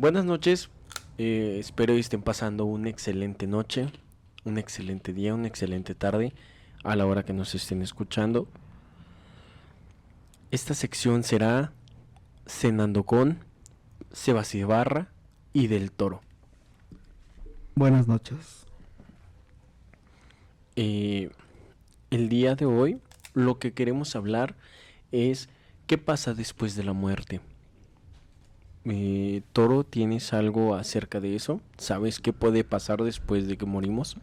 Buenas noches, eh, espero que estén pasando una excelente noche, un excelente día, una excelente tarde a la hora que nos estén escuchando. Esta sección será Cenando con Sebastián Barra y Del Toro. Buenas noches. Eh, el día de hoy lo que queremos hablar es qué pasa después de la muerte. Eh, Toro, ¿tienes algo acerca de eso? ¿Sabes qué puede pasar después de que morimos?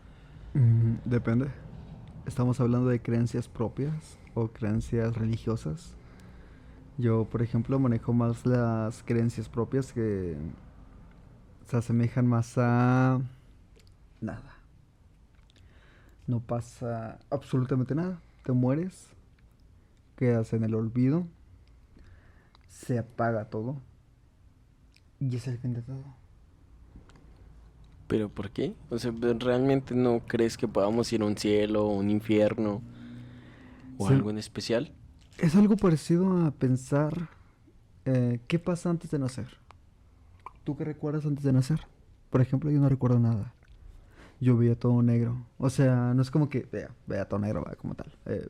Mm, depende. ¿Estamos hablando de creencias propias o creencias religiosas? Yo, por ejemplo, manejo más las creencias propias que se asemejan más a nada. No pasa absolutamente nada. Te mueres, quedas en el olvido, se apaga todo y es el fin de todo. ¿Pero por qué? O sea, ¿realmente no crees que podamos ir a un cielo o un infierno o Sí. algo en especial? Es algo parecido a pensar eh, qué pasa antes de nacer. ¿Tú qué recuerdas antes de nacer? Por ejemplo, yo no recuerdo nada. Yo veía todo negro. O sea, no es como que vea, vea todo negro, vea, como tal. Eh,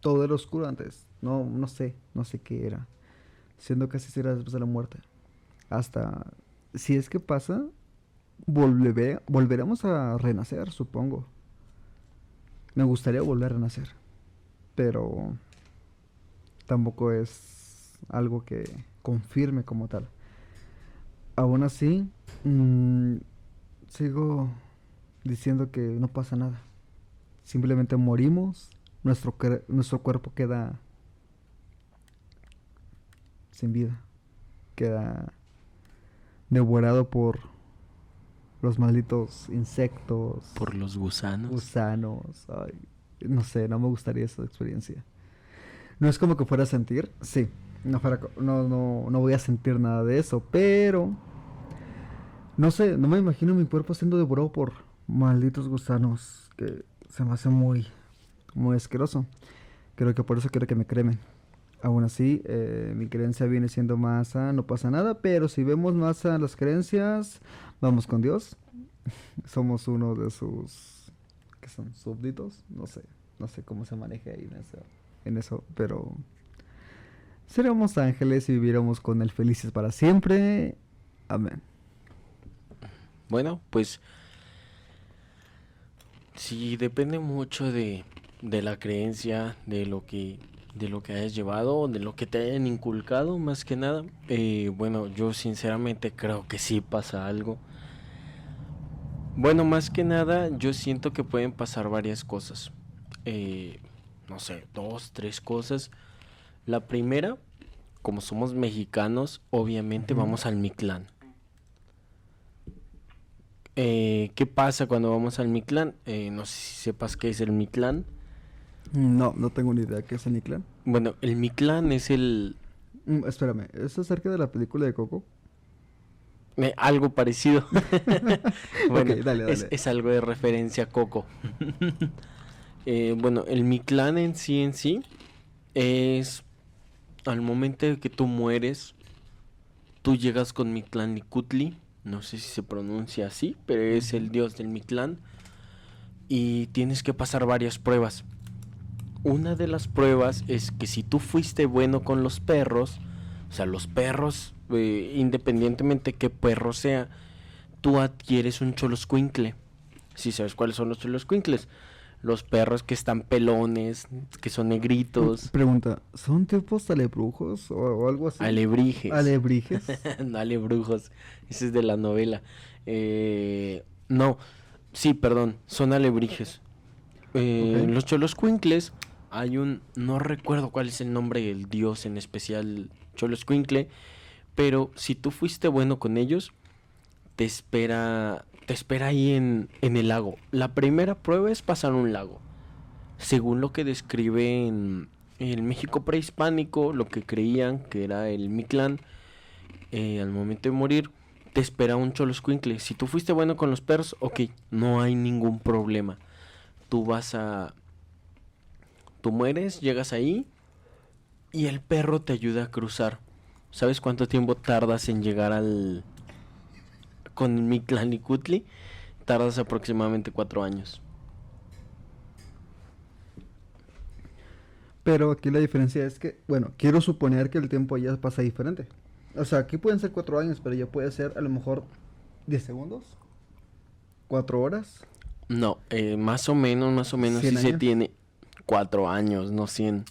todo era oscuro antes. No, no sé, no sé qué era. Siendo casi si era después de la muerte. Hasta, si es que pasa, volveremos a renacer, supongo. Me gustaría volver a renacer. Pero tampoco es algo que confirme como tal. Aún así, mm, sigo diciendo que no pasa nada. Simplemente morimos, nuestro, nuestro cuerpo queda sin vida, queda devorado por los malditos insectos, Por los gusanos. gusanos. ay, no sé, no me gustaría esa experiencia. No es como que fuera a sentir, sí. No, fuera no, no, no voy a sentir nada de eso, pero... No sé, no me imagino mi cuerpo siendo devorado por malditos gusanos, que se me hace muy, muy asqueroso. Creo que por eso quiero que me cremen. Aún así, eh, mi creencia viene siendo más a no pasa nada, pero si vemos más a las creencias, vamos con Dios. Somos uno de sus que son súbditos, no sé, no sé cómo se maneja ahí en eso, en eso, pero seremos ángeles y viviremos con él felices para siempre. Amén. Bueno, pues sí depende mucho de, de la creencia, de lo que de lo que hayas llevado, de lo que te hayan inculcado, más que nada. Eh, bueno, yo sinceramente creo que sí pasa algo. Bueno, más que nada, yo siento que pueden pasar varias cosas. Eh, no sé, dos, tres cosas. La primera, como somos mexicanos, obviamente vamos al Mictlán. Eh, ¿Qué pasa cuando vamos al Mictlán? Eh, no sé si sepas qué es el Mictlán. No, no tengo ni idea qué es el Niclan. Bueno, el Mictlán es el Mm, espérame, ¿es acerca de la película de Coco? eh, algo parecido. bueno, dale, Es, dale. es algo de referencia a Coco. Eh, bueno, el Mictlán en sí en sí es al momento de que tú mueres, tú llegas con Mictlán Nicutli, no sé si se pronuncia así, pero es el dios del Mictlán y tienes que pasar varias pruebas. Una de las pruebas es que si tú fuiste bueno con los perros, o sea, los perros, eh, independientemente qué perro sea, tú adquieres un choloscuincle. Si sabes cuáles son los choloscuincles, los perros que están pelones, que son negritos, Pregunta, ¿son tipos alebrujos o, o algo así? alebrijes. Alebrijes. no, alebrujos. Ese es de la novela. Eh, no, sí, perdón, son alebrijes. Eh. Los choloscuincles, hay un, no recuerdo cuál es el nombre del dios en especial choloscuincle, pero si tú fuiste bueno con ellos, te espera, te espera ahí en, en el lago. La primera prueba es pasar un lago. Según lo que describe en el México prehispánico, lo que creían que era el Mictlán, eh, al momento de morir, te espera un choloscuincle. Si tú fuiste bueno con los perros, ok, no hay ningún problema. Tú vas a... Tú mueres, llegas ahí y el perro te ayuda a cruzar. ¿Sabes cuánto tiempo tardas en llegar al, con el Mictlantecuhtli tardas aproximadamente cuatro años. Pero aquí la diferencia es que, bueno, quiero suponer que el tiempo ya pasa diferente. O sea, aquí pueden ser cuatro años, pero ya puede ser a lo mejor 10 segundos, cuatro horas. No, eh, más o menos, más o menos sí ¿Cien se tiene cuatro años, no cien.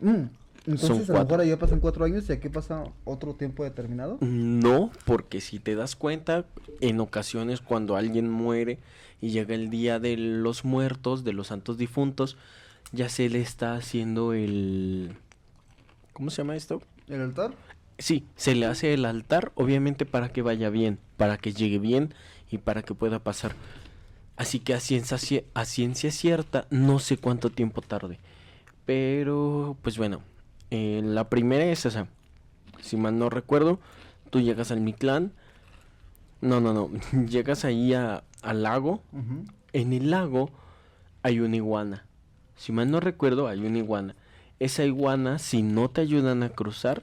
Mm, Entonces, a lo cuatro. mejor allá pasan cuatro años y aquí pasa otro tiempo determinado. No, porque si te das cuenta, en ocasiones cuando alguien muere y llega el día de los muertos, de los santos difuntos, ya se le está haciendo el... ¿Cómo se llama esto? ¿El altar? Sí, se le hace el altar, obviamente para que vaya bien, para que llegue bien y para que pueda pasar. Así que a ciencia, cie- a ciencia cierta, no sé cuánto tiempo tarde. Pero, pues bueno, eh, la primera es esa. Si mal no recuerdo, tú llegas al Mictlán. No, no, no. llegas ahí a- al lago. En el lago hay una iguana. Si mal no recuerdo, hay una iguana. Esa iguana, si no te ayudan a cruzar,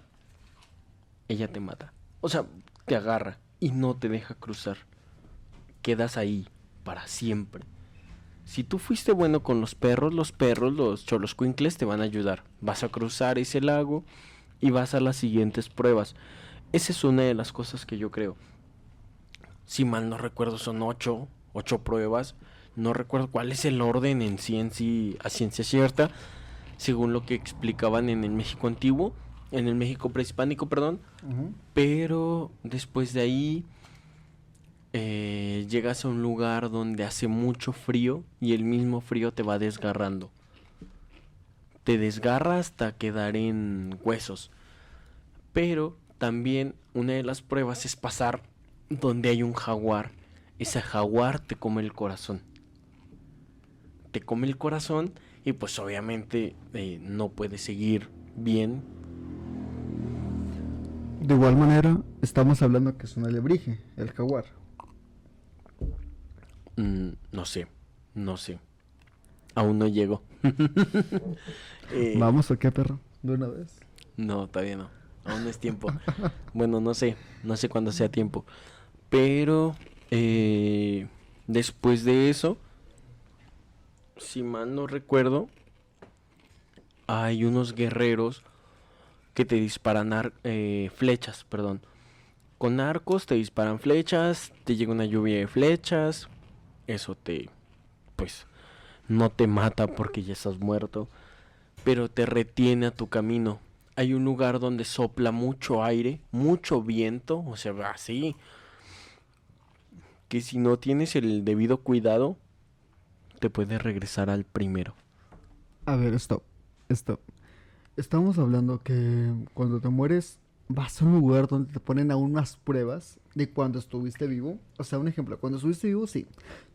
ella te mata. O sea, te agarra y no te deja cruzar. Quedas ahí para siempre. Si tú fuiste bueno con los perros, los perros, los choloscuincles te van a ayudar. Vas a cruzar ese lago y vas a las siguientes pruebas. Esa es una de las cosas que yo creo. Si mal no recuerdo, son ocho, ocho pruebas. No recuerdo cuál es el orden en sí, a ciencia cierta, según lo que explicaban en el México antiguo, en el México prehispánico, perdón. Pero después de ahí eh, llegas a un lugar donde hace mucho frío y el mismo frío te va desgarrando. Te desgarra hasta quedar en huesos. Pero también una de las pruebas es pasar donde hay un jaguar. Ese jaguar te come el corazón. Te come el corazón y pues obviamente eh, no puedes seguir bien De igual manera, estamos hablando que es un alebrije, el jaguar. Mm, no sé, no sé. Aún no llego. Eh, ¿Vamos o qué, perro? ¿De una vez? No, todavía no. Aún no es tiempo. bueno, no sé. No sé cuándo sea tiempo. Pero eh, después de eso, si mal no recuerdo, hay unos guerreros que te disparan ar- eh, flechas, perdón. Con arcos te disparan flechas, te llega una lluvia de flechas. Eso te, pues, no te mata porque ya estás muerto, pero te retiene a tu camino. Hay un lugar donde sopla mucho aire, mucho viento, o sea, así. Que si no tienes el debido cuidado, te puedes regresar al primero. A ver, stop, stop. Estamos hablando que cuando te mueres vas a un lugar donde te ponen aún más pruebas de cuando estuviste vivo. O sea, un ejemplo, cuando estuviste vivo, sí.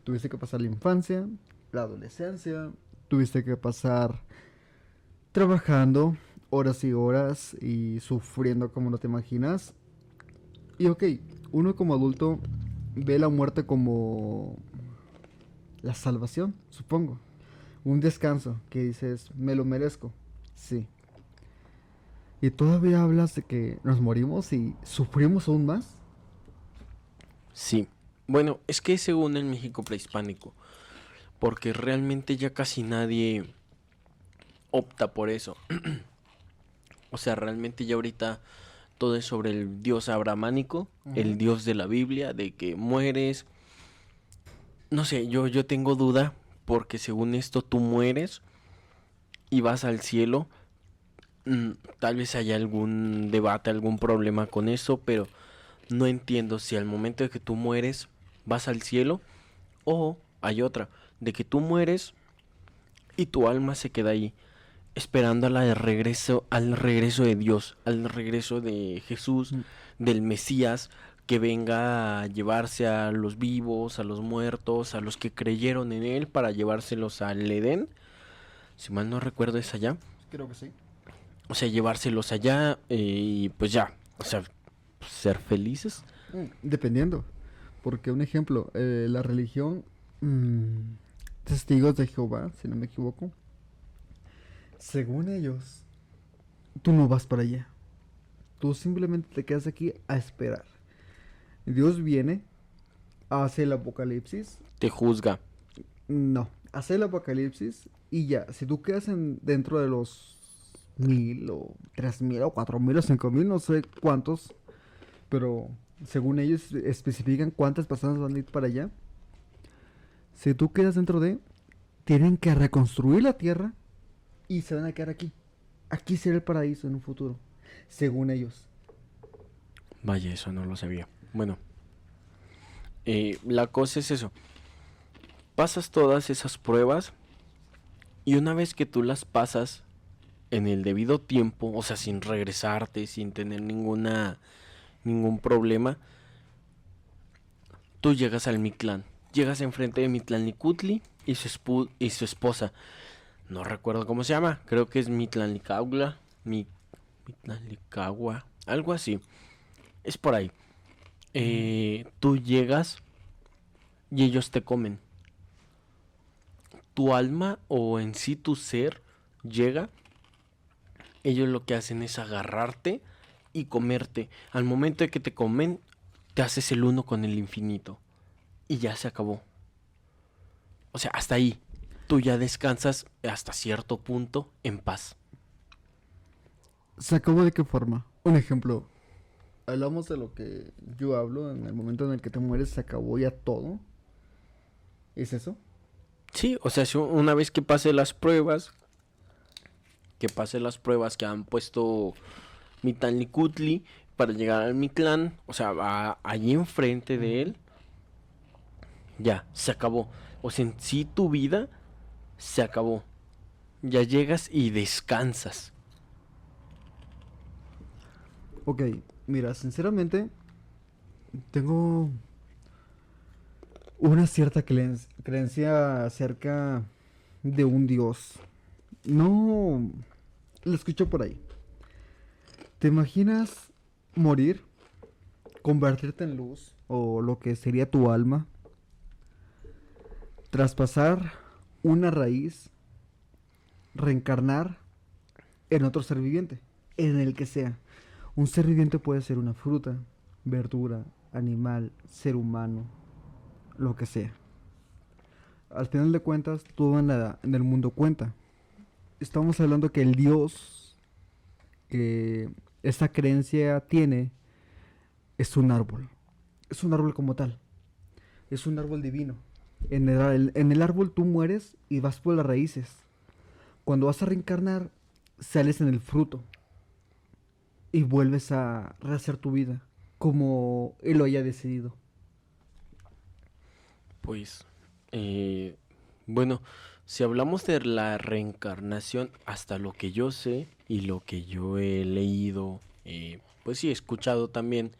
Tuviste que pasar la infancia, la adolescencia, tuviste que pasar trabajando horas y horas y sufriendo como no te imaginas. Y ok, uno como adulto ve la muerte como la salvación, supongo. Un descanso que dices, me lo merezco. Sí. Y todavía hablas de que nos morimos y sufrimos aún más. Sí. Bueno, es que según el México prehispánico, porque realmente ya casi nadie opta por eso. o sea, realmente ya ahorita todo es sobre el dios abramánico, el dios de la Biblia, de que mueres. No sé, yo, yo tengo duda, porque según esto tú mueres y vas al cielo. Mm, tal vez haya algún debate, algún problema con eso, pero no entiendo si al momento de que tú mueres vas al cielo o hay otra, de que tú mueres y tu alma se queda ahí esperando a la regreso, al regreso de Dios, al regreso de Jesús, Mm. del Mesías, que venga a llevarse a los vivos, a los muertos, a los que creyeron en él para llevárselos al Edén. Si mal no recuerdo es allá. Creo que sí. O sea, llevárselos allá eh, y pues ya, o sea, ser felices. Mm, Dependiendo. Porque un ejemplo, eh, la religión mm, Testigos de Jehová, si no me equivoco. Según ellos, tú no vas para allá. Tú simplemente te quedas aquí a esperar. Dios viene hace el apocalipsis. Te juzga. No, hace el apocalipsis y ya, si tú quedas en, dentro de los mil o tres mil o cuatro mil o cinco mil, no sé cuántos, pero según ellos especifican cuántas personas van a ir para allá. Si tú quedas dentro de, tienen que reconstruir la tierra y se van a quedar aquí. Aquí será el paraíso en un futuro, según ellos. Vaya, eso no lo sabía. Bueno, eh, la cosa es eso. Pasas todas esas pruebas y una vez que tú las pasas en el debido tiempo, o sea, sin regresarte, sin tener ninguna ningún problema, tú llegas al Mictlán. Llegas enfrente de Mitlanlicutli y su, y su esposa. No recuerdo cómo se llama. Creo que es Mitlanlicagua. Mi Mitlanlicagua. Algo así. Es por ahí. Eh, tú llegas y ellos te comen. Tu alma o en sí tu ser llega. Ellos lo que hacen es agarrarte y comerte. Al momento de que te comen, te haces el uno con el infinito. Y ya se acabó. O sea, hasta ahí. Tú ya descansas hasta cierto punto en paz. ¿Se acabó de qué forma? Un ejemplo. Hablamos de lo que yo hablo en el momento en el que te mueres, se acabó ya todo. ¿Es eso? Sí, o sea, una vez que pase las pruebas, que pase las pruebas que han puesto Mitanlicutli para llegar al Mictlán, o sea, va allí enfrente de él, ya, se acabó. O sea, en sí tu vida se acabó. Ya llegas y descansas. Ok, mira, sinceramente, tengo una cierta creencia acerca de un dios. No lo escucho por ahí. ¿Te imaginas morir, convertirte en luz o lo que sería tu alma, traspasar una raíz, reencarnar en otro ser viviente, en el que sea? Un ser viviente puede ser una fruta, verdura, animal, ser humano, lo que sea. Al final de cuentas, todo en el mundo cuenta. Estamos hablando que el Dios que esta creencia tiene es un árbol. Es un árbol como tal. Es un árbol divino. En el, en el árbol tú mueres y vas por las raíces. Cuando vas a reencarnar, sales en el fruto. Y vuelves a rehacer tu vida como él lo haya decidido. Pues, eh, bueno, si hablamos de la reencarnación, hasta lo que yo sé, y lo que yo he leído, eh, pues sí, he escuchado también,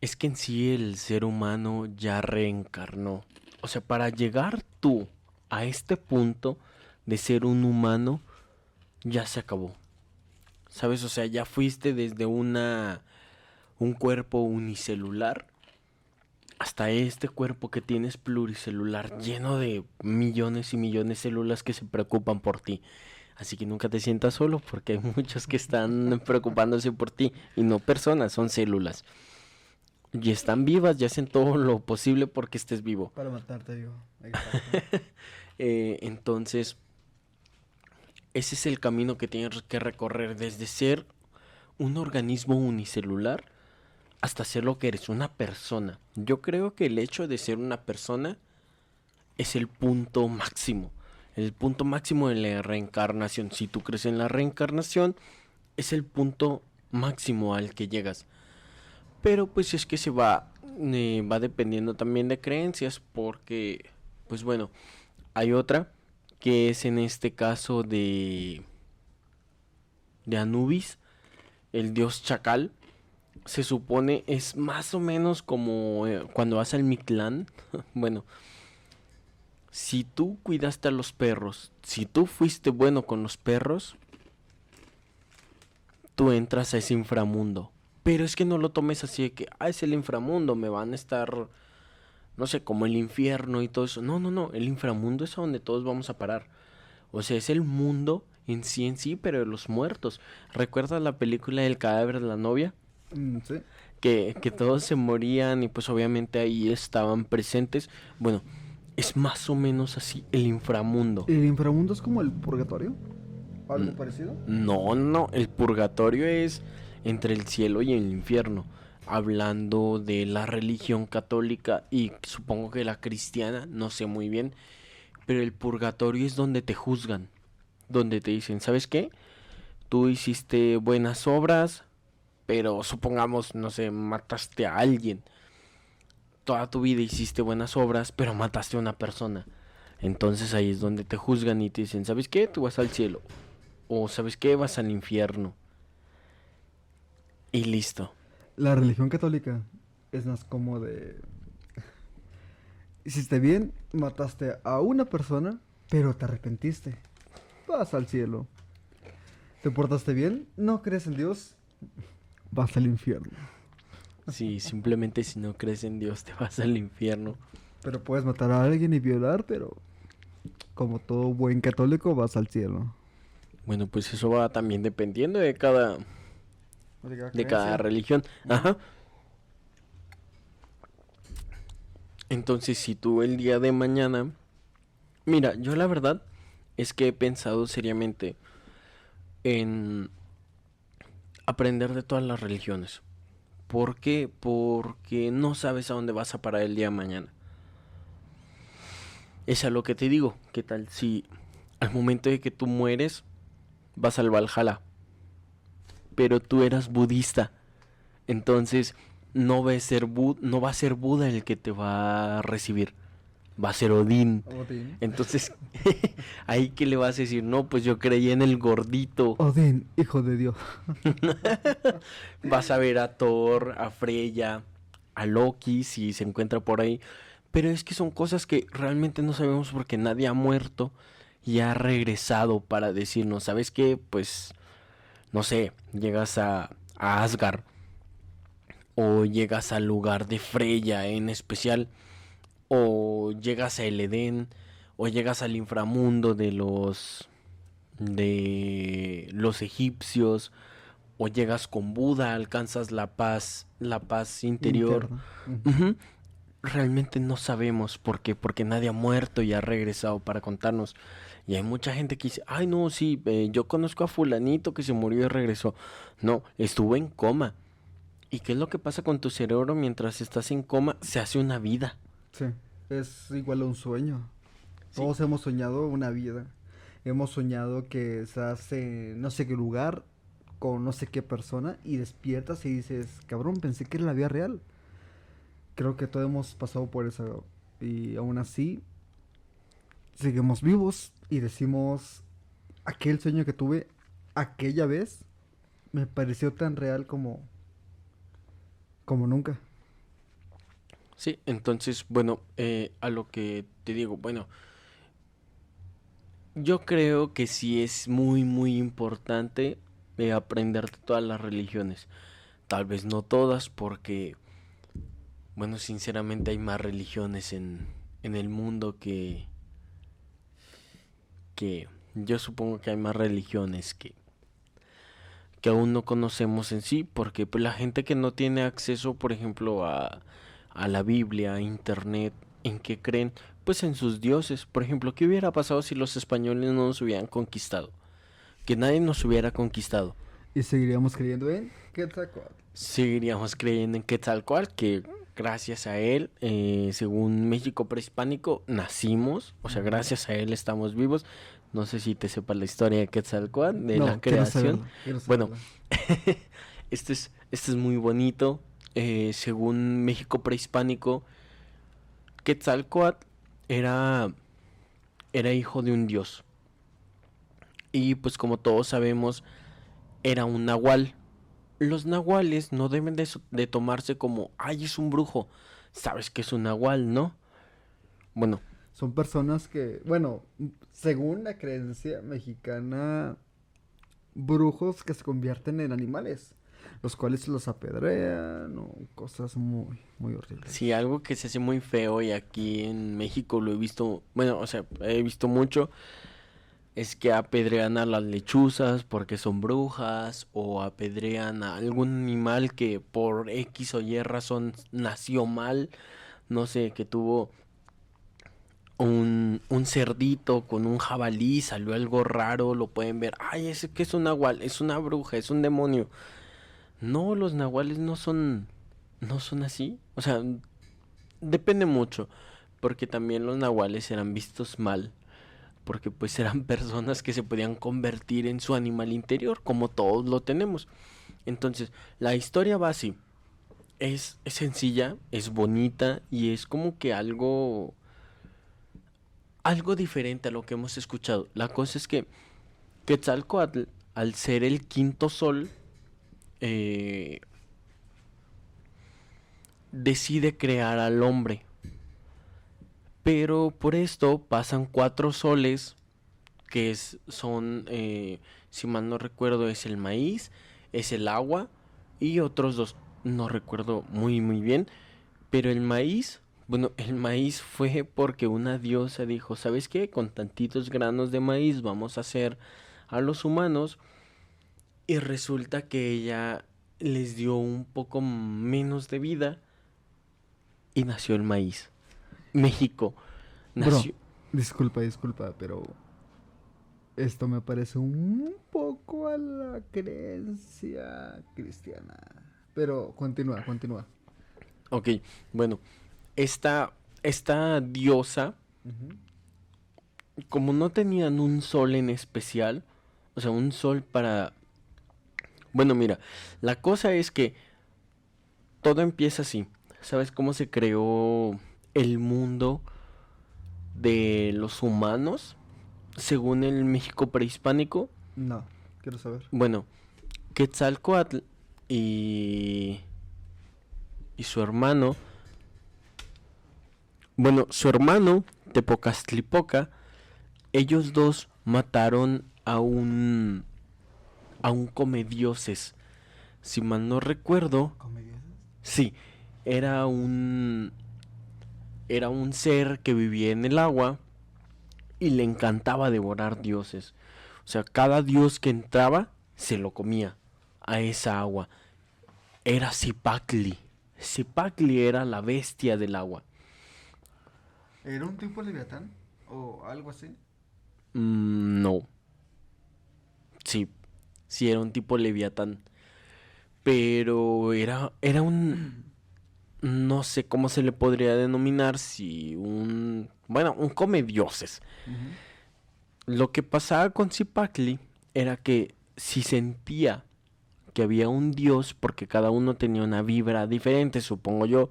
es que en sí el ser humano ya reencarnó. O sea, para llegar tú a este punto de ser un humano, ya se acabó. ¿Sabes? O sea, ya fuiste desde una un cuerpo unicelular hasta este cuerpo que tienes pluricelular lleno de millones y millones de células que se preocupan por ti. Así que nunca te sientas solo porque hay muchos que están preocupándose por ti y no personas, son células. Y están vivas y hacen todo lo posible porque estés vivo. Para matarte, yo. eh, entonces, ese es el camino que tienes que recorrer desde ser un organismo unicelular hasta ser lo que eres, una persona. Yo creo que el hecho de ser una persona es el punto máximo el punto máximo de la reencarnación. Si tú crees en la reencarnación, es el punto máximo al que llegas. Pero pues es que se va, eh, va dependiendo también de creencias, porque, pues bueno, hay otra que es en este caso de, de Anubis, el dios chacal. Se supone es más o menos como eh, cuando vas al Mictlán. bueno, si tú cuidaste a los perros, si tú fuiste bueno con los perros, tú entras a ese inframundo. Pero es que no lo tomes así de que, ah, es el inframundo, me van a estar, no sé, como el infierno y todo eso. No, no, no, el inframundo es a donde todos vamos a parar. O sea, es el mundo en sí en sí, pero de los muertos. ¿Recuerdas la película del cadáver de la novia? Mm, sí. que, que todos se morían y pues obviamente ahí estaban presentes. Bueno, es más o menos así el inframundo. ¿El inframundo es como el purgatorio? ¿Algo Mm. parecido? No, no, el purgatorio es entre el cielo y el infierno. Hablando de la religión católica y supongo que la cristiana, no sé muy bien, pero el purgatorio es donde te juzgan, donde te dicen, ¿sabes qué? Tú hiciste buenas obras, pero supongamos, no sé, mataste a alguien. Toda tu vida hiciste buenas obras, pero mataste a una persona. Entonces ahí es donde te juzgan y te dicen, ¿sabes qué? Tú vas al cielo. O ¿sabes qué? Vas al infierno. Y listo. La religión católica es más como de... Hiciste bien, mataste a una persona, pero te arrepentiste. Vas al cielo. ¿Te portaste bien? ¿No crees en Dios? Vas al infierno. Sí, simplemente si no crees en Dios te vas al infierno. Pero puedes matar a alguien y violar, pero como todo buen católico vas al cielo. Bueno, pues eso va también dependiendo de cada, de cada religión. Ajá. Entonces, si tú el día de mañana... Mira, yo la verdad es que he pensado seriamente en aprender de todas las religiones. ¿Por qué? Porque no sabes a dónde vas a parar el día de mañana. Es a lo que te digo. ¿Qué tal si al momento de que tú mueres vas al Valhalla? Pero tú eras budista. Entonces no va a ser, no va a ser Buda el que te va a recibir. Va a ser Odín. Odín. Entonces, ahí que le vas a decir, no, pues yo creí en el gordito. Odín, hijo de Dios. Vas a ver a Thor, a Freya, a Loki si se encuentra por ahí. Pero es que son cosas que realmente no sabemos porque nadie ha muerto y ha regresado para decirnos, ¿sabes qué? Pues, no sé, llegas a, a Asgard o llegas al lugar de Freya en especial o llegas a El Edén o llegas al inframundo de los de los egipcios o llegas con Buda, alcanzas la paz, la paz interior. Realmente no sabemos por qué, porque nadie ha muerto y ha regresado para contarnos. Y hay mucha gente que dice, ay no, sí, eh, yo conozco a fulanito que se murió y regresó. No, estuvo en coma. ¿Y qué es lo que pasa con tu cerebro mientras estás en coma? Se hace una vida. Sí, es igual a un sueño. Sí. Todos hemos soñado una vida. Hemos soñado que estás en no sé qué lugar con no sé qué persona y despiertas y dices, cabrón, pensé que era la vida real. Creo que todos hemos pasado por eso y aún así seguimos vivos y decimos, aquel sueño que tuve aquella vez me pareció tan real como como nunca. Sí, entonces, bueno, eh, a lo que te digo, bueno, yo creo que sí es muy, muy importante eh, aprender de todas las religiones. Tal vez no todas, porque, bueno, sinceramente hay más religiones en, en el mundo que, que yo supongo que hay más religiones que, que aún no conocemos en sí, porque pues, la gente que no tiene acceso, por ejemplo, a, a la Biblia, a Internet, ¿en qué creen? Pues en sus dioses. Por ejemplo, ¿qué hubiera pasado si los españoles no nos hubieran conquistado? Que nadie nos hubiera conquistado. Y seguiríamos creyendo en Quetzalcóatl. Seguiríamos creyendo en Quetzalcóatl, que gracias a él, eh, según México prehispánico, nacimos. O sea, gracias a él estamos vivos. No sé si te sepas la historia de Quetzalcóatl, de No, la creación. saberlo, Bueno, este es, este es muy bonito. Eh, según México prehispánico, Quetzalcóatl era, era hijo de un dios. Y pues como todos sabemos, era un nahual. Los nahuales no deben de, de tomarse como, ay, es un brujo. Sabes que es un nahual, ¿no? Bueno, Son personas que, bueno, según la creencia mexicana, brujos que se convierten en animales, los cuales los apedrean o cosas muy, muy horribles. Sí, algo que se hace muy feo y aquí en México lo he visto, bueno, o sea, he visto mucho, es que apedrean a las lechuzas porque son brujas o apedrean a algún animal que por X o Y razón nació mal, no sé, que tuvo un, un cerdito con un jabalí, salió algo raro, lo pueden ver, ay, ese que es un nahual, es una bruja, es un demonio. No, los nahuales no son, no son así, o sea, depende mucho, porque también los nahuales eran vistos mal porque pues eran personas que se podían convertir en su animal interior, como todos lo tenemos. Entonces, la historia va así. Es, sencilla, es bonita y es como que algo algo diferente a lo que hemos escuchado. La cosa es que Quetzalcoatl, al ser el quinto sol, eh, decide crear al hombre pero por esto pasan cuatro soles, que son, eh, si mal no recuerdo, es el maíz, es el agua y otros dos, no recuerdo muy muy bien. Pero el maíz, bueno, el maíz fue porque una diosa dijo, ¿sabes qué? Con tantitos granos de maíz vamos a hacer a los humanos. Y resulta que ella les dio un poco menos de vida y nació el maíz. México nació. disculpa, disculpa, pero esto me parece un poco a la creencia cristiana. Pero continúa, continúa. Ok, bueno, esta, esta diosa, como no tenían un sol en especial, o sea, un sol para... Bueno, mira, la cosa es que todo empieza así. ¿Sabes cómo se creó el mundo de los humanos según el México prehispánico? No, quiero saber. Bueno, Quetzalcoatl y y su hermano bueno, su hermano Tepocastlipoca ellos dos mataron a un a un comedioses. Si mal no recuerdo, ¿Comedioses? Sí, era un era un ser que vivía en el agua y le encantaba devorar dioses. O sea, cada dios que entraba se lo comía a esa agua. Era Zipacli. Zipacli era la bestia del agua. ¿Era un tipo leviatán? ¿O algo así? Mm, no. Sí, sí era un tipo leviatán. Pero era, era un no sé cómo se le podría denominar si un, bueno, un come dioses. Lo que pasaba con Zipacli era que si sentía que había un dios, porque cada uno tenía una vibra diferente, supongo yo,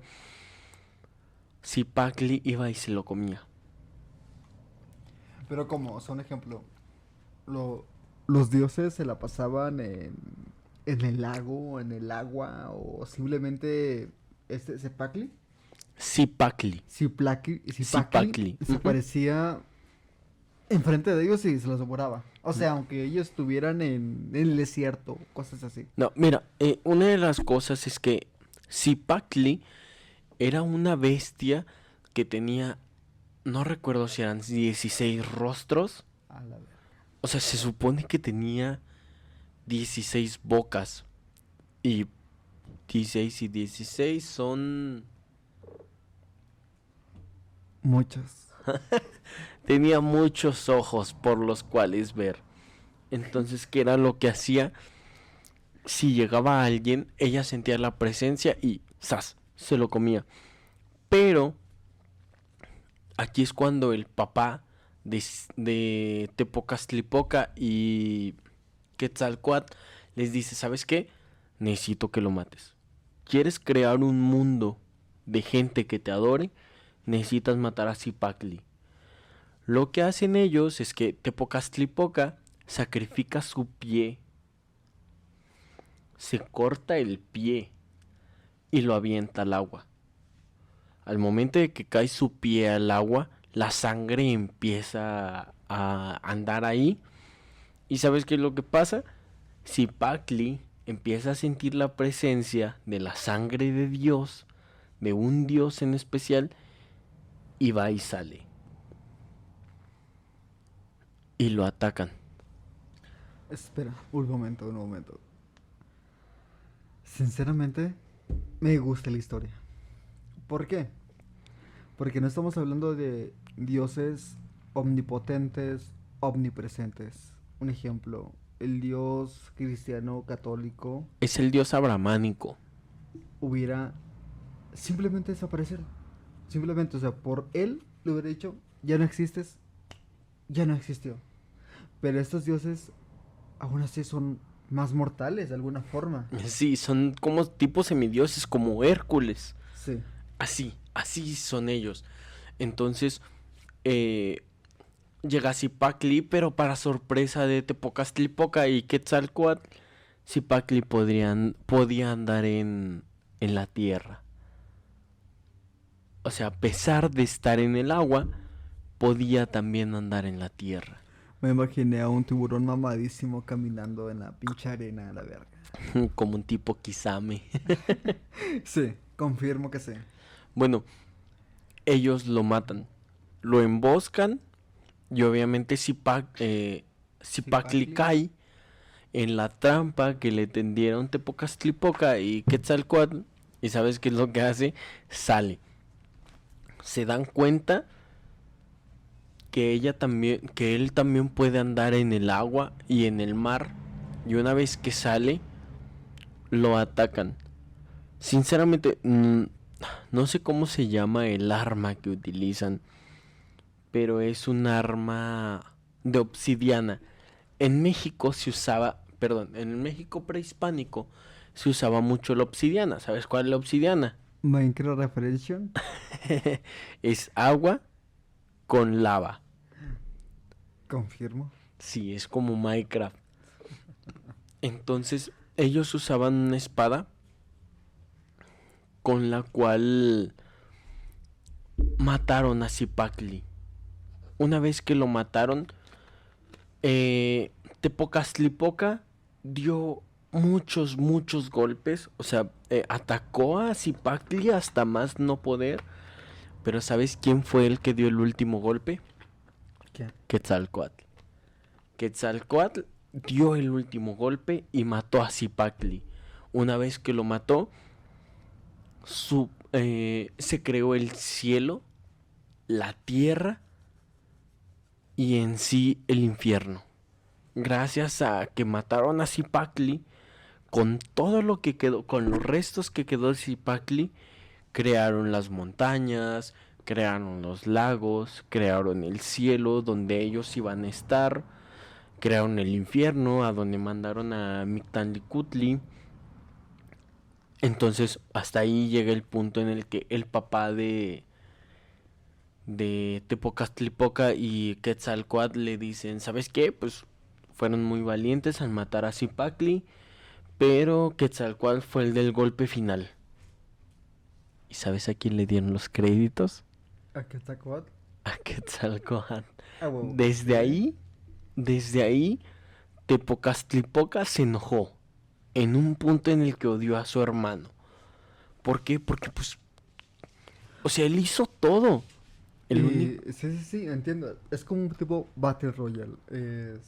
Zipacli iba y se lo comía. Pero como, son ejemplo, los dioses se la pasaban en, en el lago, en el agua, o simplemente este, ¿Sepacli? Zipacli. Zipacli. Se parecía enfrente de ellos y se los devoraba. O sea, aunque ellos estuvieran en, el desierto, cosas así. No, mira, eh, una de las cosas es que Zipacli era una bestia que tenía, no recuerdo si eran 16 rostros. O sea, se supone que tenía 16 bocas. Y 16 y 16 son... Muchos. Tenía muchos ojos por los cuales ver. Entonces, ¿qué era lo que hacía? Si llegaba alguien, ella sentía la presencia y ¡zas! se lo comía. Pero aquí es cuando el papá de, de Tepocastlipoca y Quetzalcoatl les dice, ¿sabes qué? Necesito que lo mates quieres crear un mundo de gente que te adore, necesitas matar a Zipacli. Lo que hacen ellos es que Tepocastlipoca sacrifica su pie, se corta el pie y lo avienta al agua. Al momento de que cae su pie al agua, la sangre empieza a andar ahí. ¿Y sabes qué es lo que pasa? Zipacli empieza a sentir la presencia de la sangre de Dios, de un Dios en especial, y va y sale. y lo atacan. Espera, un momento, un momento. Sinceramente, me gusta la historia. ¿Por qué? Porque no estamos hablando de dioses omnipotentes, omnipresentes. Un ejemplo, el dios cristiano católico Es el dios abramánico. hubiera simplemente desaparecido. Simplemente, o sea, por él le hubiera dicho, ya no existes, ya no existió. Pero estos dioses aún así son más mortales de alguna forma. Sí, son como tipos semidioses, como Hércules. Sí. Así, así son ellos. Entonces, eh, llega Zipacli, pero para sorpresa de Tepocastlipoca y Quetzalcoatl, Zipacli podrían, podía andar en, en la tierra. O sea, a pesar de estar en el agua, podía también andar en la tierra. Me imaginé a un tiburón mamadísimo caminando en la pinche arena a la verga. Como un tipo Kisame. Sí, confirmo que sí. Bueno, ellos lo matan, lo emboscan y obviamente Zipac, eh, Zipacli cae en la trampa que le tendieron Tepocastlipoca y Quetzalcoatl y sabes qué es lo que hace, sale. Se dan cuenta que ella también, que él también puede andar en el agua y en el mar y una vez que sale lo atacan. Sinceramente, no sé cómo se llama el arma que utilizan, pero es un arma de obsidiana. En México se usaba, perdón, en el México prehispánico se usaba mucho la obsidiana. ¿Sabes cuál es la obsidiana? Minecraft Reference. es agua con lava. Confirmo. Sí, es como Minecraft. Entonces, ellos usaban una espada con la cual mataron a Zipacli. Una vez que lo mataron, eh, dio muchos, muchos golpes. O sea, eh, atacó a Zipacli hasta más no poder. Pero ¿sabes quién fue el que dio el último golpe? ¿Qué? Quetzalcoatl. Quetzalcoatl dio el último golpe y mató a Zipacli. Una vez que lo mató, su- eh, se creó el cielo, la tierra y en sí el infierno. Gracias a que mataron a Zipacli, con todo lo que quedó, con los restos que quedó de Zipacli, crearon las montañas, crearon los lagos, crearon el cielo donde ellos iban a estar, crearon el infierno a donde mandaron a Mictlantecuhtli. Entonces, hasta ahí llega el punto en el que el papá de de Tepocastlipoca y Quetzalcoatl le dicen, ¿sabes qué? Pues fueron muy valientes al matar a Zipacli, pero Quetzalcoatl fue el del golpe final. ¿Y sabes a quién le dieron los créditos? ¿A Quetzalcóatl? A Quetzalcoatl. Ah. Desde ahí, desde ahí, Tepocastlipoca se enojó en un punto en el que odió a su hermano. ¿Por qué? Porque pues, o sea, él hizo todo. El Y- único... Sí, sí, sí, entiendo. Es como un tipo Battle Royale. Es...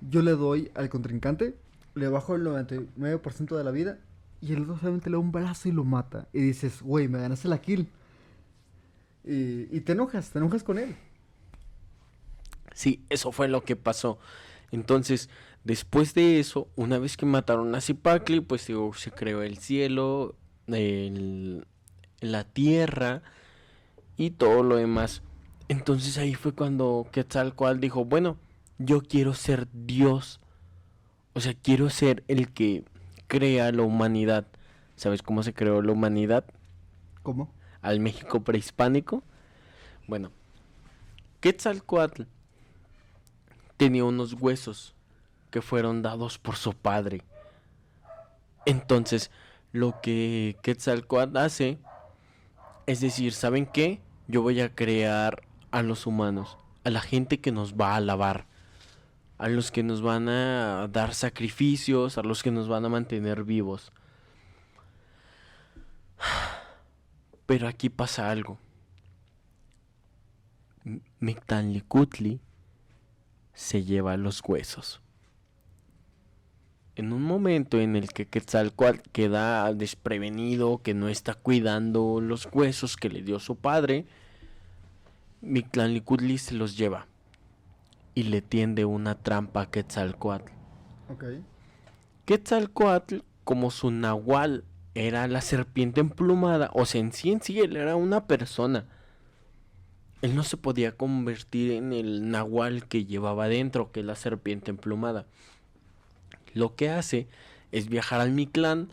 Yo le doy al contrincante, le bajo el 99% de la vida y el otro solamente le da un brazo y lo mata. Y dices, güey, me ganaste la kill. Y, y te enojas, te enojas con él. Sí, eso fue lo que pasó. Entonces, después de eso, una vez que mataron a Zipacli, pues digo, se creó el cielo, el- la tierra y todo lo demás. Entonces ahí fue cuando Quetzalcoatl dijo, bueno, yo quiero ser Dios. O sea, quiero ser el que crea la humanidad. ¿Sabes cómo se creó la humanidad? ¿Cómo? al México prehispánico. Bueno, Quetzalcoatl tenía unos huesos que fueron dados por su padre. Entonces, lo que Quetzalcoatl hace es decir, ¿saben qué? Yo voy a crear a los humanos, a la gente que nos va a alabar, a los que nos van a dar sacrificios, a los que nos van a mantener vivos. Pero aquí pasa algo. M- Mictlantecuhtli se lleva los huesos. En un momento en el que Quetzalcoatl queda desprevenido, que no está cuidando los huesos que le dio su padre, Mictlantecuhtli se los lleva y le tiende una trampa a Quetzalcoatl. Quetzalcoatl, como su nahual era la serpiente emplumada, o sea, en sí en sí él era una persona. Él no se podía convertir en el nahual que llevaba dentro, que es la serpiente emplumada. Lo que hace es viajar al Mictlán,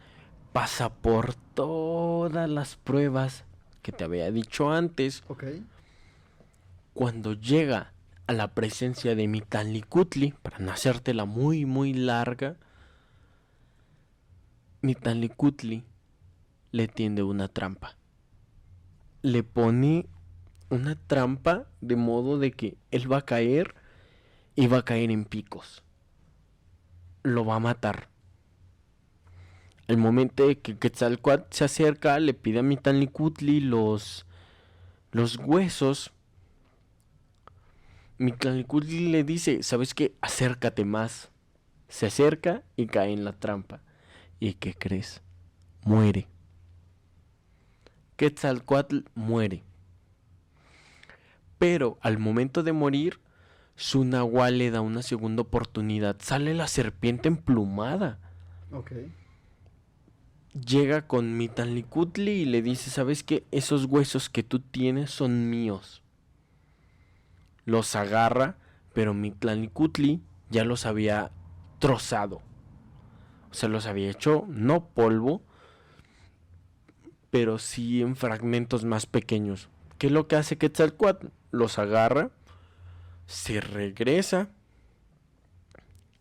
pasa por todas las pruebas que te había dicho antes. Ok. Cuando llega a la presencia de Mitanlicutli, para no hacértela muy, muy larga, Mitanlicutli le tiende una trampa. Le pone una trampa de modo de que él va a caer y va a caer en picos. Lo va a matar. El momento que Quetzalcoatl se acerca, le pide a Mitanlicutli los, los huesos. Mitanlicutli le dice, ¿sabes qué? Acércate más. Se acerca y cae en la trampa. ¿Y qué crees? Muere. Quetzalcoatl muere. Pero al momento de morir, su nahual le da una segunda oportunidad. Sale la serpiente emplumada. Ok. Llega con Mitanlicutli y le dice, ¿sabes qué? Esos huesos que tú tienes son míos. Los agarra, pero Mitanlicutli ya los había trozado. O sea, los había hecho, no polvo, pero sí en fragmentos más pequeños. ¿Qué es lo que hace Quetzalcoatl? Los agarra, se regresa.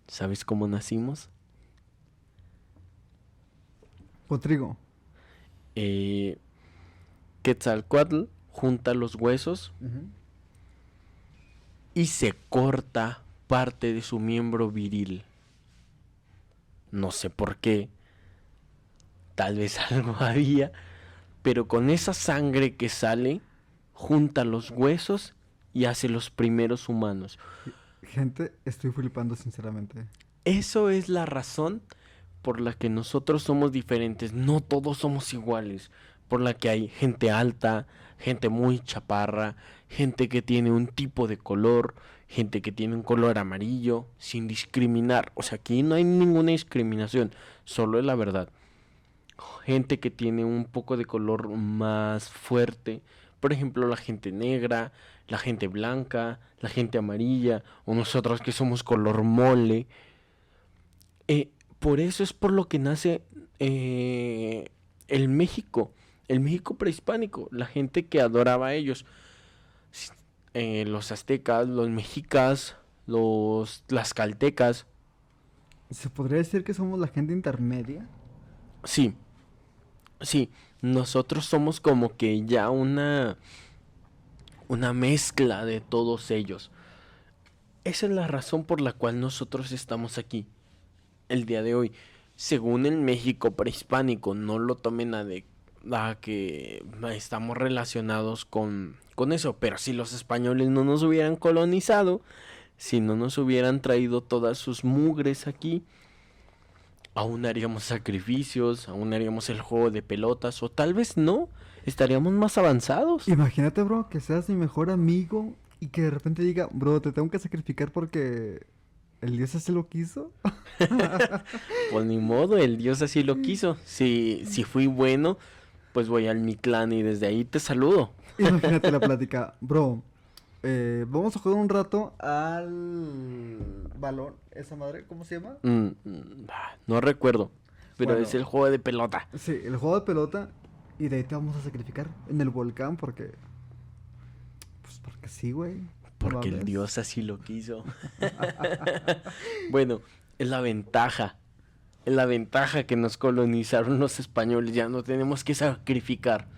¿Sabes cómo nacimos? Potrigo. Eh, Quetzalcoatl junta los huesos y se corta parte de su miembro viril. No sé por qué. Tal vez algo había. Pero con esa sangre que sale, junta los huesos y hace los primeros humanos. Gente, estoy flipando sinceramente. Eso es la razón por la que nosotros somos diferentes. No todos somos iguales. Por la que hay gente alta, gente muy chaparra, gente que tiene un tipo de color, gente que tiene un color amarillo, sin discriminar. O sea, aquí no hay ninguna discriminación, solo es la verdad. Gente que tiene un poco de color más fuerte. Por ejemplo, la gente negra, la gente blanca, la gente amarilla, o nosotros que somos color mole. Eh, por eso es por lo que nace eh, el México, el México prehispánico, la gente que adoraba a ellos. Eh, los aztecas, los mexicas, los tlaxcaltecas. ¿Se podría decir que somos la gente intermedia? Sí, sí, nosotros somos como que ya una, una mezcla de todos ellos. Esa es la razón por la cual nosotros estamos aquí el día de hoy. Según el México prehispánico, no lo tomen a de que estamos relacionados con, con eso, pero si los españoles no nos hubieran colonizado, si no nos hubieran traído todas sus mugres aquí, aún haríamos sacrificios, aún haríamos el juego de pelotas, o tal vez no, estaríamos más avanzados. Imagínate, bro, que seas mi mejor amigo y que de repente diga, bro, te tengo que sacrificar porque el dios así lo quiso. Pues ni modo, el dios así lo quiso. Si, si fui bueno, pues voy al Mictlán y desde ahí te saludo. Imagínate la plática, bro. eh, vamos a jugar un rato al balón, esa madre, ¿cómo se llama? Mm, mm, ah, no recuerdo, pero Bueno. es el juego de pelota. Sí, el juego de pelota y de ahí te vamos a sacrificar en el volcán porque... Pues porque sí, güey. Porque el dios así lo quiso. bueno, es la ventaja. Es la ventaja que nos colonizaron los españoles. Ya no tenemos que sacrificar.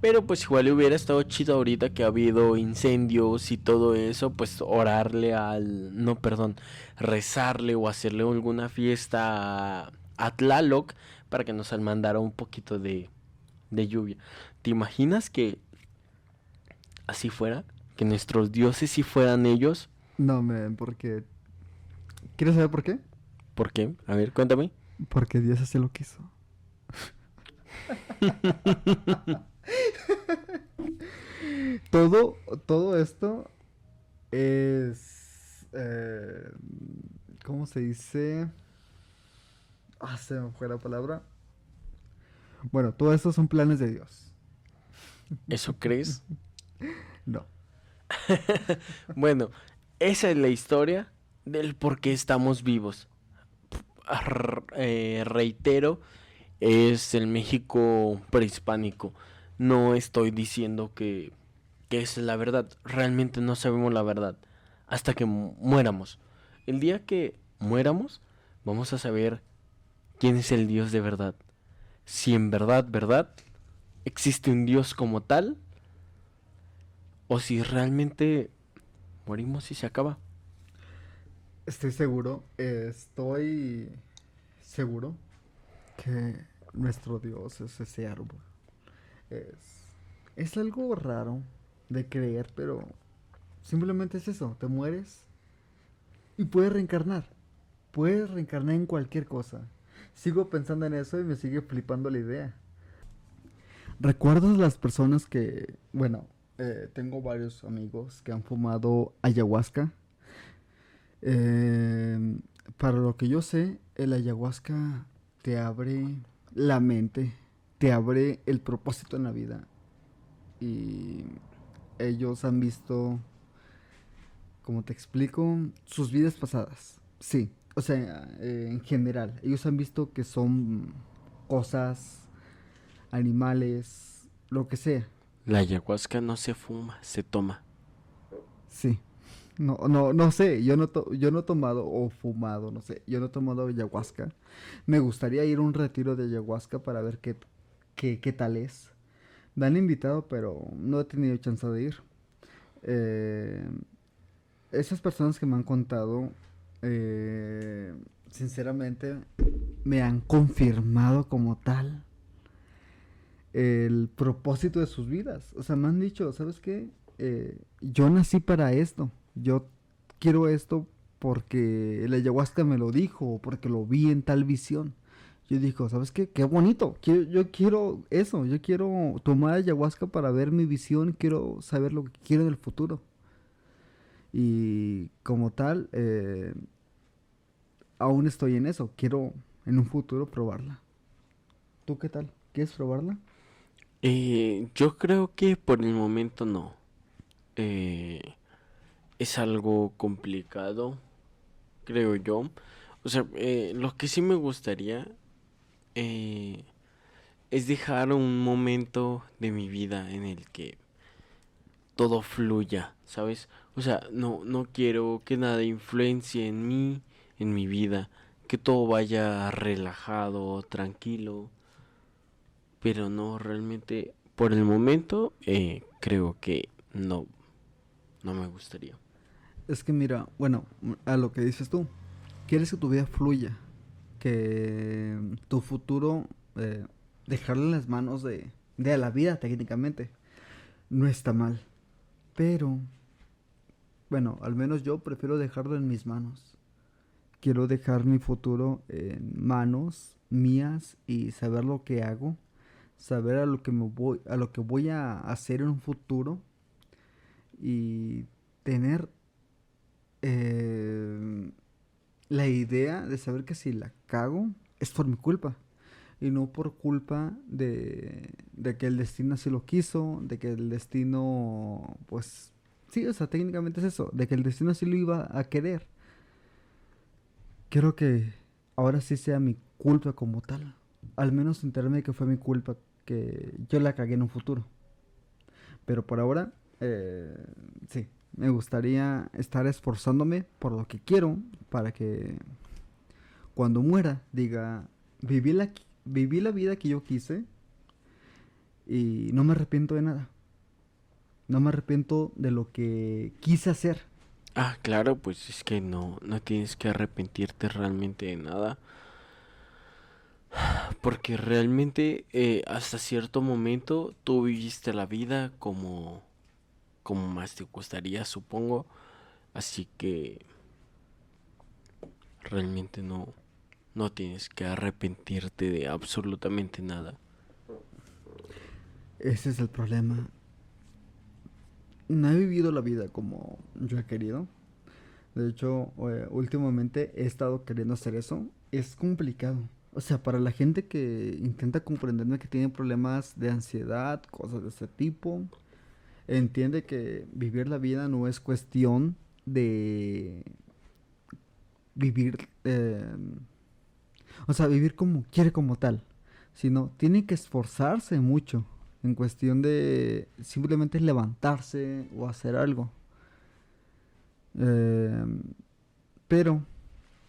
Pero pues igual hubiera estado chido ahorita que ha habido incendios y todo eso. Pues orarle al... No, perdón. Rezarle o hacerle alguna fiesta a, a Tlaloc para que nos mandara un poquito de, de lluvia. ¿Te imaginas que así fuera? Que nuestros dioses si fueran ellos. No, men, porque... ¿Quieres saber por qué? ¿Por qué? A ver, cuéntame. Porque Dios así lo quiso. todo, todo esto es... eh, ¿Cómo se dice? Ah, se me fue la palabra. Bueno, todo esto son planes de Dios. ¿Eso crees? No. Bueno, esa es la historia del por qué estamos vivos. Eh, reitero, es el México prehispánico. No estoy diciendo que, que es la verdad. Realmente no sabemos la verdad hasta que mu- muéramos. El día que muéramos, vamos a saber quién es el Dios de verdad. Si en verdad, verdad, existe un Dios como tal, o si realmente morimos y se acaba. Estoy seguro, estoy seguro que nuestro Dios es ese árbol. Es, es algo raro de creer, pero simplemente es eso, te mueres y puedes reencarnar. Puedes reencarnar en cualquier cosa. Sigo pensando en eso y me sigue flipando la idea. ¿Recuerdas las personas que, bueno, eh, tengo varios amigos que han fumado ayahuasca? Eh, para lo que yo sé, el ayahuasca te abre la mente, te abre el propósito en la vida. Y ellos han visto, como te explico, sus vidas pasadas. Sí, o sea, eh, en general, ellos han visto que son cosas, animales, lo que sea. La ayahuasca no se fuma, se toma. Sí. No, no, no sé, yo no, to- yo no he tomado o fumado, no sé, yo no he tomado ayahuasca. Me gustaría ir a un retiro de ayahuasca para ver qué, qué, qué tal es. Me han invitado, pero no he tenido chance de ir. Eh, esas personas que me han contado, eh, sinceramente, me han confirmado como tal el propósito de sus vidas. O sea, me han dicho, ¿sabes qué? Eh, yo nací para esto. Yo quiero esto porque el ayahuasca me lo dijo, o porque lo vi en tal visión. Yo digo, ¿sabes qué? Qué bonito. Quiero, yo quiero eso. Yo quiero tomar ayahuasca para ver mi visión. Quiero saber lo que quiero en el futuro. Y como tal, eh, aún estoy en eso. Quiero en un futuro probarla. ¿Tú qué tal? ¿Quieres probarla? Eh, yo creo que por el momento no. Eh, es algo complicado, creo yo. O sea, eh, lo que sí me gustaría eh, es dejar un momento de mi vida en el que todo fluya, ¿sabes? O sea, no, no quiero que nada influencie en mí, en mi vida, que todo vaya relajado, tranquilo, pero no, realmente, por el momento, eh, creo que no, no me gustaría. Es que mira, bueno, a lo que dices tú, quieres que tu vida fluya, que tu futuro eh, en las manos de, de la vida técnicamente, no está mal. Pero, bueno, al menos yo prefiero dejarlo en mis manos. Quiero dejar mi futuro en manos mías y saber lo que hago, saber a lo que me voy, a lo que voy a hacer en un futuro y tener eh, la idea de saber que si la cago es por mi culpa y no por culpa de, de que el destino así lo quiso, de que el destino, pues, sí, o sea, técnicamente es eso, de que el destino así lo iba a querer. Quiero que ahora sí sea mi culpa como tal, al menos enterarme de que fue mi culpa, que yo la cagué en un futuro. Pero por ahora, eh, sí, me gustaría estar esforzándome por lo que quiero para que cuando muera diga, viví la, viví la vida que yo quise y no me arrepiento de nada. No me arrepiento de lo que quise hacer. Ah, claro, pues es que no, no tienes que arrepentirte realmente de nada. Porque realmente eh, hasta cierto momento tú viviste la vida como, como más te gustaría, supongo. Así que realmente no, no tienes que arrepentirte de absolutamente nada. Ese es el problema. No he vivido la vida como yo he querido. De hecho, eh, últimamente he estado queriendo hacer eso. Es complicado. O sea, para la gente que intenta comprenderme que tiene problemas de ansiedad, cosas de ese tipo, entiende que vivir la vida no es cuestión de vivir, eh, o sea, vivir como quiere como tal, sino tiene que esforzarse mucho en cuestión de simplemente levantarse o hacer algo. Eh, pero,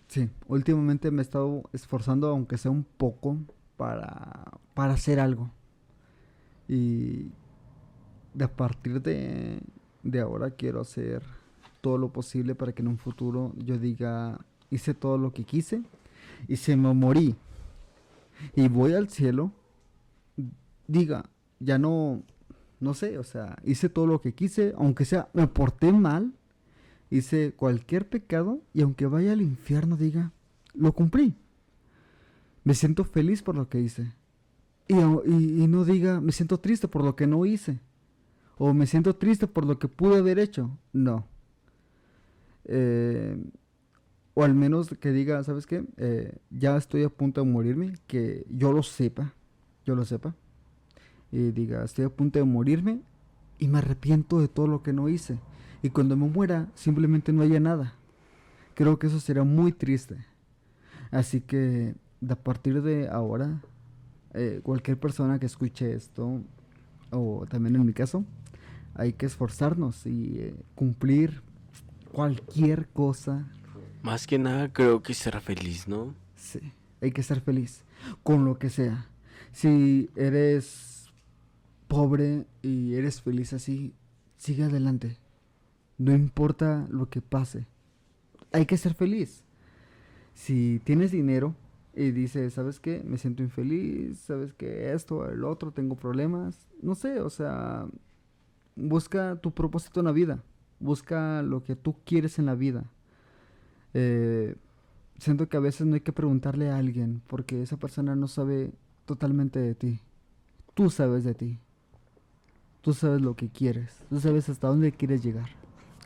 sí, últimamente me he estado esforzando, aunque sea un poco, para, para hacer algo. Y a partir de, de ahora quiero hacer todo lo posible para que en un futuro yo diga, hice todo lo que quise y se me morí y voy al cielo, diga, ya no, no sé, o sea, hice todo lo que quise, aunque sea, me porté mal, hice cualquier pecado y aunque vaya al infierno diga, lo cumplí. Me siento feliz por lo que hice. Y, no diga, me siento triste por lo que no hice. O me siento triste por lo que pude haber hecho. No. Eh, o al menos que diga, ¿sabes qué? Eh, ya estoy a punto de morirme, que yo lo sepa, yo lo sepa. Y diga, estoy a punto de morirme y me arrepiento de todo lo que no hice. Y cuando me muera, simplemente no haya nada. Creo que eso será muy triste. Así que, a partir de ahora, eh, cualquier persona que escuche esto, o también en mi caso, hay que esforzarnos y cumplir cualquier cosa. Más que nada creo que ser feliz, ¿no? Sí, hay que ser feliz con lo que sea. Si eres pobre y eres feliz así, sigue adelante. No importa lo que pase. Hay que ser feliz. Si tienes dinero y dices, ¿sabes qué? Me siento infeliz, ¿sabes qué? Esto, el otro, tengo problemas. No sé, o sea, busca tu propósito en la vida busca lo que tú quieres en la vida. Eh, siento que a veces no hay que preguntarle a alguien porque esa persona no sabe totalmente de ti. Tú sabes de ti. Tú sabes lo que quieres. Tú sabes hasta dónde quieres llegar.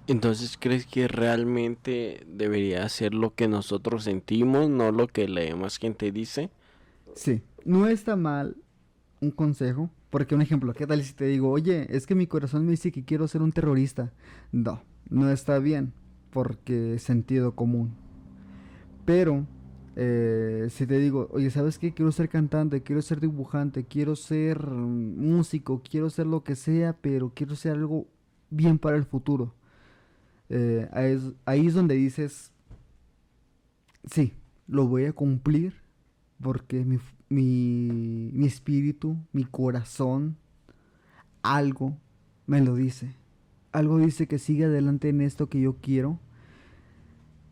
Entonces, ¿crees que realmente debería ser lo que nosotros sentimos, no lo que la demás gente dice? Sí, no está mal un consejo, porque un ejemplo, ¿qué tal si te digo, oye, es que mi corazón me dice que quiero ser un terrorista? No, no está bien, porque es sentido común. Pero, eh, si te digo, oye, ¿sabes qué? Quiero ser cantante, quiero ser dibujante, quiero ser músico, quiero ser lo que sea, pero quiero ser algo bien para el futuro. Eh, ahí es donde dices, sí, lo voy a cumplir porque mi, mi, mi espíritu, mi corazón, algo me lo dice. Algo dice que siga adelante en esto que yo quiero.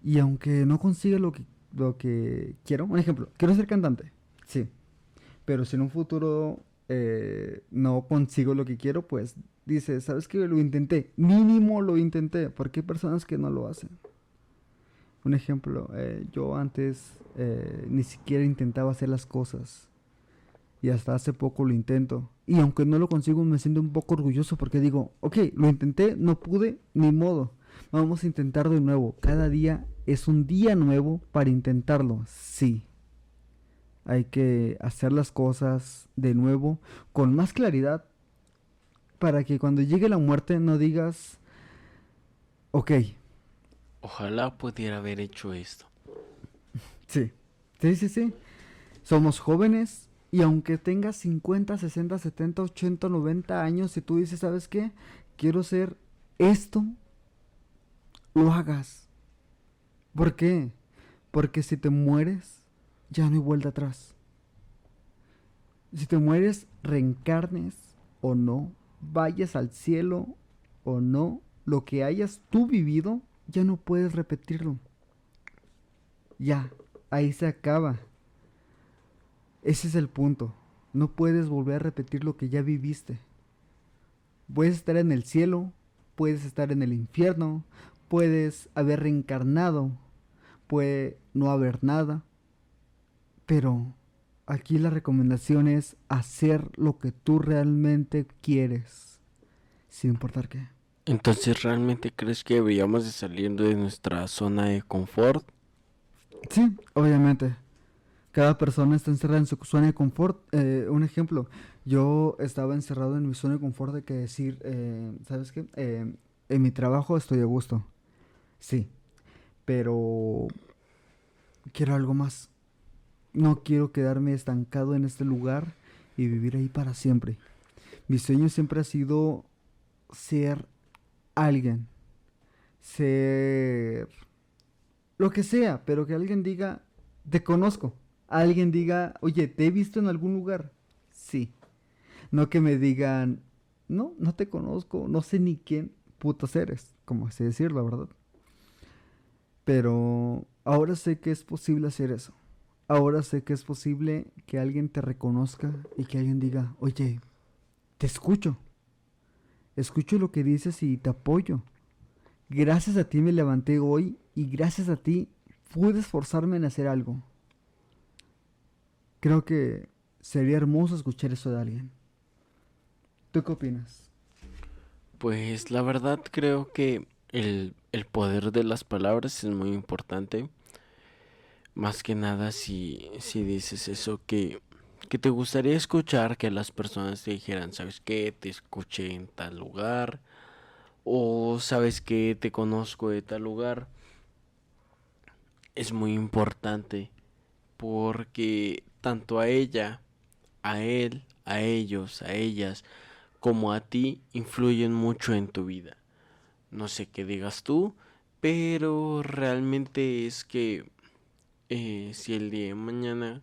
Y aunque no consiga lo que, lo que quiero, un ejemplo, quiero ser cantante, sí. Pero si en un futuro eh, no consigo lo que quiero, pues dice, ¿sabes qué? Lo intenté. Mínimo lo intenté, porque hay personas que no lo hacen. Un ejemplo, eh, yo antes eh, ni siquiera intentaba hacer las cosas. Y hasta hace poco lo intento. Y aunque no lo consigo, me siento un poco orgulloso porque digo, ok, lo intenté, no pude, ni modo. Vamos a intentar de nuevo. Cada día es un día nuevo para intentarlo. Sí. Hay que hacer las cosas de nuevo con más claridad para que cuando llegue la muerte no digas, ok, Ojalá pudiera haber hecho esto. Sí, sí, sí, sí. Somos jóvenes y aunque tengas 50, 60, 70, 80, 90 años, si tú dices, ¿sabes qué? Quiero ser esto, lo hagas. ¿Por qué? Porque si te mueres, ya no hay vuelta atrás. Si te mueres, reencarnes o no, vayas al cielo o no, lo que hayas tú vivido ya no puedes repetirlo. Ya, ahí se acaba. Ese es el punto. No puedes volver a repetir lo que ya viviste. Puedes estar en el cielo, puedes estar en el infierno, puedes haber reencarnado, puede no haber nada, pero aquí la recomendación es hacer lo que tú realmente quieres, sin importar qué. Entonces, ¿realmente crees que deberíamos de salir de nuestra zona de confort? Sí, obviamente. Cada persona está encerrada en su zona de confort. Eh, un ejemplo, yo estaba encerrado en mi zona de confort de que decir, eh, ¿sabes qué? Eh, en mi trabajo estoy a gusto. Sí, pero quiero algo más. No quiero quedarme estancado en este lugar y vivir ahí para siempre. Mi sueño siempre ha sido ser alguien. Ser lo que sea, pero que alguien diga, te conozco. Alguien diga, oye, ¿te he visto en algún lugar? Sí. No que me digan, no, no te conozco, no sé ni quién putos eres, como así decirlo, ¿verdad? Pero ahora sé que es posible hacer eso. Ahora sé que es posible que alguien te reconozca y que alguien diga, oye, te escucho. Escucho lo que dices y te apoyo. Gracias a ti me levanté hoy y gracias a ti pude esforzarme en hacer algo. Creo que sería hermoso escuchar eso de alguien. ¿Tú qué opinas? Pues la verdad creo que el, el poder de las palabras es muy importante. Más que nada si, si dices eso que, que te gustaría escuchar, que las personas te dijeran, ¿sabes qué? Te escuché en tal lugar. O sabes que te conozco de tal lugar. Es muy importante porque tanto a ella, a él, a ellos, a ellas, como a ti influyen mucho en tu vida. No sé qué digas tú, pero realmente es que eh, si el día de mañana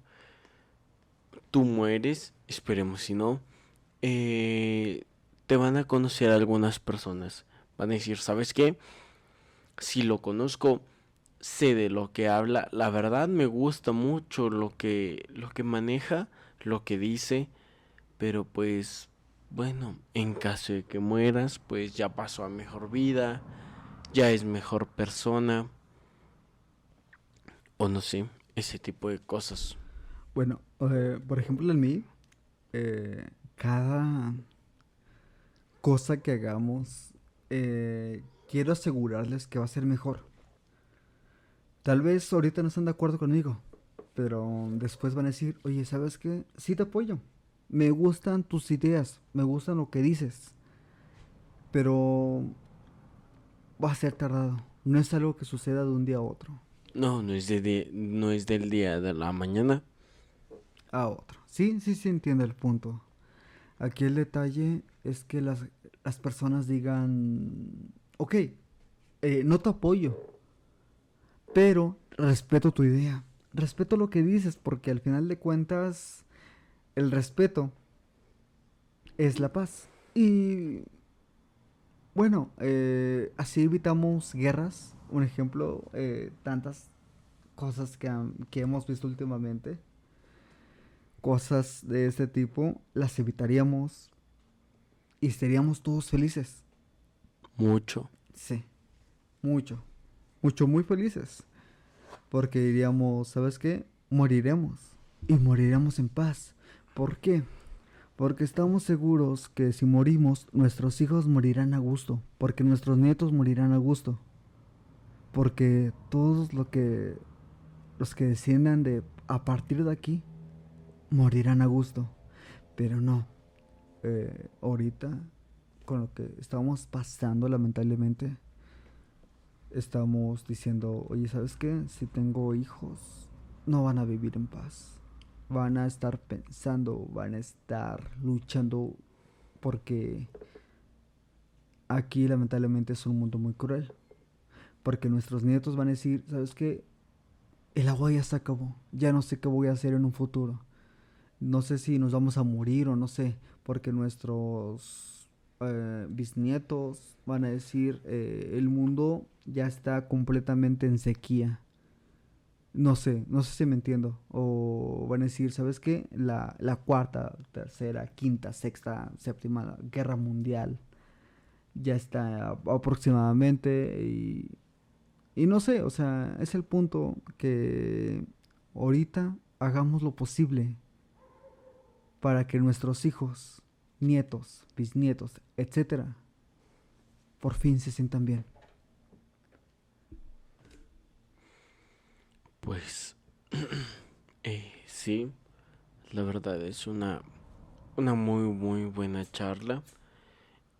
tú mueres, esperemos si no, eh, te van a conocer algunas personas. Van a decir, ¿sabes qué? Si lo conozco, sé de lo que habla. La verdad me gusta mucho lo que, lo que maneja, lo que dice, pero pues bueno, en caso de que mueras, pues ya pasó a mejor vida, ya es mejor persona, o no sé, ese tipo de cosas. Bueno, por ejemplo, en mí, eh, cada cosa que hagamos, eh, quiero asegurarles que va a ser mejor. Tal vez ahorita no están de acuerdo conmigo, pero después van a decir, oye, ¿sabes qué? Sí te apoyo me gustan tus ideas, me gustan lo que dices, pero va a ser tardado. No es algo que suceda de un día a otro. No, no es, de, no es del día de la mañana a otro. Sí, sí, sí entiende el punto. Aquí el detalle es que las, las personas digan, ok, eh, no te apoyo, pero respeto tu idea, respeto lo que dices, porque al final de cuentas el respeto es la paz. Y bueno, eh, así evitamos guerras. Un ejemplo, eh, tantas cosas que, que hemos visto últimamente. Cosas de este tipo las evitaríamos y seríamos todos felices. Mucho. Sí, mucho. Mucho, muy felices. Porque diríamos, ¿sabes qué? Moriremos. Y moriremos en paz. ¿Por qué? Porque estamos seguros que si morimos, nuestros hijos morirán a gusto, porque nuestros nietos morirán a gusto, porque todos que, los que desciendan de a partir de aquí morirán a gusto, pero no. Eh, ahorita, con lo que estamos pasando, lamentablemente, estamos diciendo, oye, ¿sabes qué? Si tengo hijos, no van a vivir en paz van a estar pensando, van a estar luchando porque aquí lamentablemente es un mundo muy cruel. Porque nuestros nietos van a decir, ¿sabes qué? El agua ya se acabó, ya no sé qué voy a hacer en un futuro. No sé si nos vamos a morir o no sé, porque nuestros eh, bisnietos van a decir, eh, el mundo ya está completamente en sequía no sé, no sé si me entiendo. O van a decir, ¿sabes qué? La, cuarta, tercera, quinta, sexta, séptima guerra mundial ya está aproximadamente y, y no sé, o sea, es el punto que ahorita hagamos lo posible para que nuestros hijos, nietos, bisnietos, etcétera, por fin se sientan bien. Pues eh, sí, la verdad es una, una muy muy buena charla.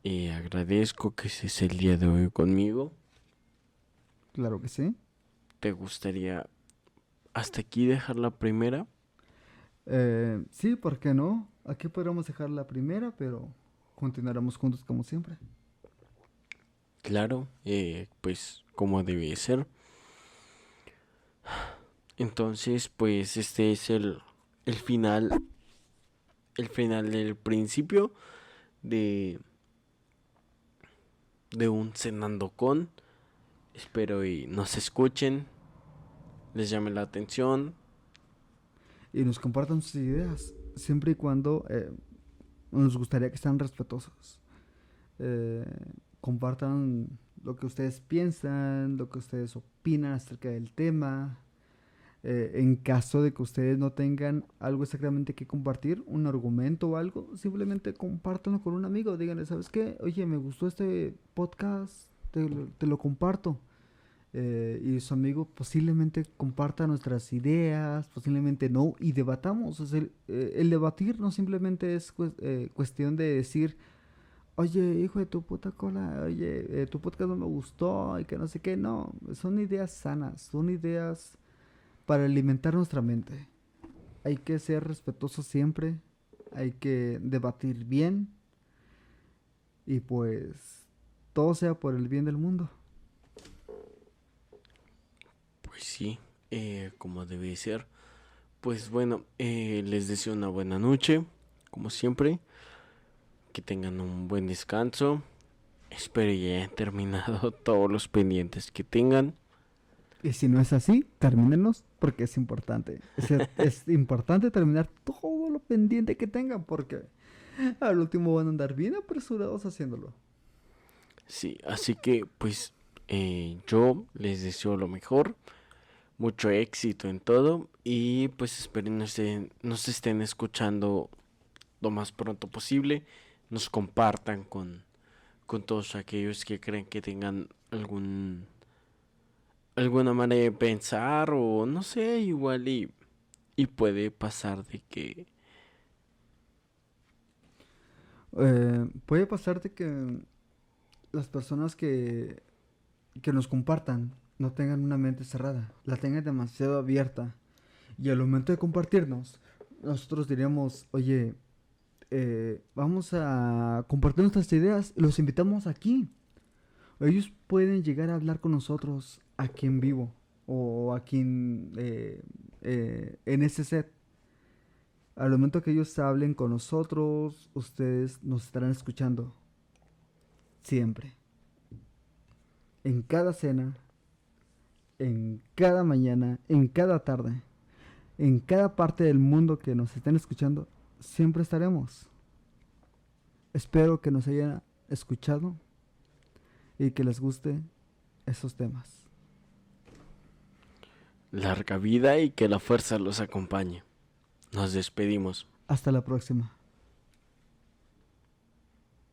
Y agradezco que estés el día de hoy conmigo. Claro que sí. ¿Te gustaría hasta aquí dejar la primera? Eh, sí, ¿por qué no? Aquí podríamos dejar la primera, pero continuaremos juntos como siempre. Claro, eh, pues como debe ser. Entonces, pues este es el, el final, el final del principio de, de un cenando con. Espero y nos escuchen, les llame la atención. Y nos compartan sus ideas, siempre y cuando eh, nos gustaría que sean respetuosos. Eh, compartan lo que ustedes piensan, lo que ustedes opinan acerca del tema. Eh, en caso de que ustedes no tengan algo exactamente que compartir, un argumento o algo, simplemente compártanlo con un amigo. Díganle, ¿sabes qué? Oye, me gustó este podcast, te, lo- comparto. Eh, y su amigo posiblemente comparta nuestras ideas, posiblemente no, y debatamos. O sea, el, eh, el debatir no simplemente es cues- cuestión de decir, oye, hijo de tu puta cola, oye, tu podcast no me gustó y que no sé qué. No, son ideas sanas, son ideas para alimentar nuestra mente. Hay que ser respetuosos siempre, hay que debatir bien y pues todo sea por el bien del mundo. Pues sí, eh, como debe ser. Pues bueno, eh, les deseo una buena noche, como siempre. Que tengan un buen descanso. Espero ya hayan terminado todos los pendientes que tengan. Y si no es así, termínenlos porque es importante. Es, es importante terminar todo lo pendiente que tengan porque al último van a andar bien apresurados haciéndolo. Sí, así que pues eh, yo les deseo lo mejor. Mucho éxito en todo. Y pues esperen nos estén, nos estén escuchando lo más pronto posible. Nos compartan con, con todos aquellos que creen que tengan algún alguna manera de pensar o no sé, igual y, y puede pasar de que Eh, puede pasarte que las personas que, que nos compartan no tengan una mente cerrada, la tengan demasiado abierta. Y al momento de compartirnos, nosotros diríamos, oye, eh, vamos a compartir nuestras ideas, los invitamos aquí. Ellos pueden llegar a hablar con nosotros aquí en vivo o aquí en, eh, eh, en ese set. Al momento que ellos hablen con nosotros, ustedes nos estarán escuchando. Siempre. En cada cena, en cada mañana, en cada tarde, en cada parte del mundo que nos estén escuchando, siempre estaremos. Espero que nos hayan escuchado y que les guste esos temas. Larga vida y que la fuerza los acompañe. Nos despedimos. Hasta la próxima.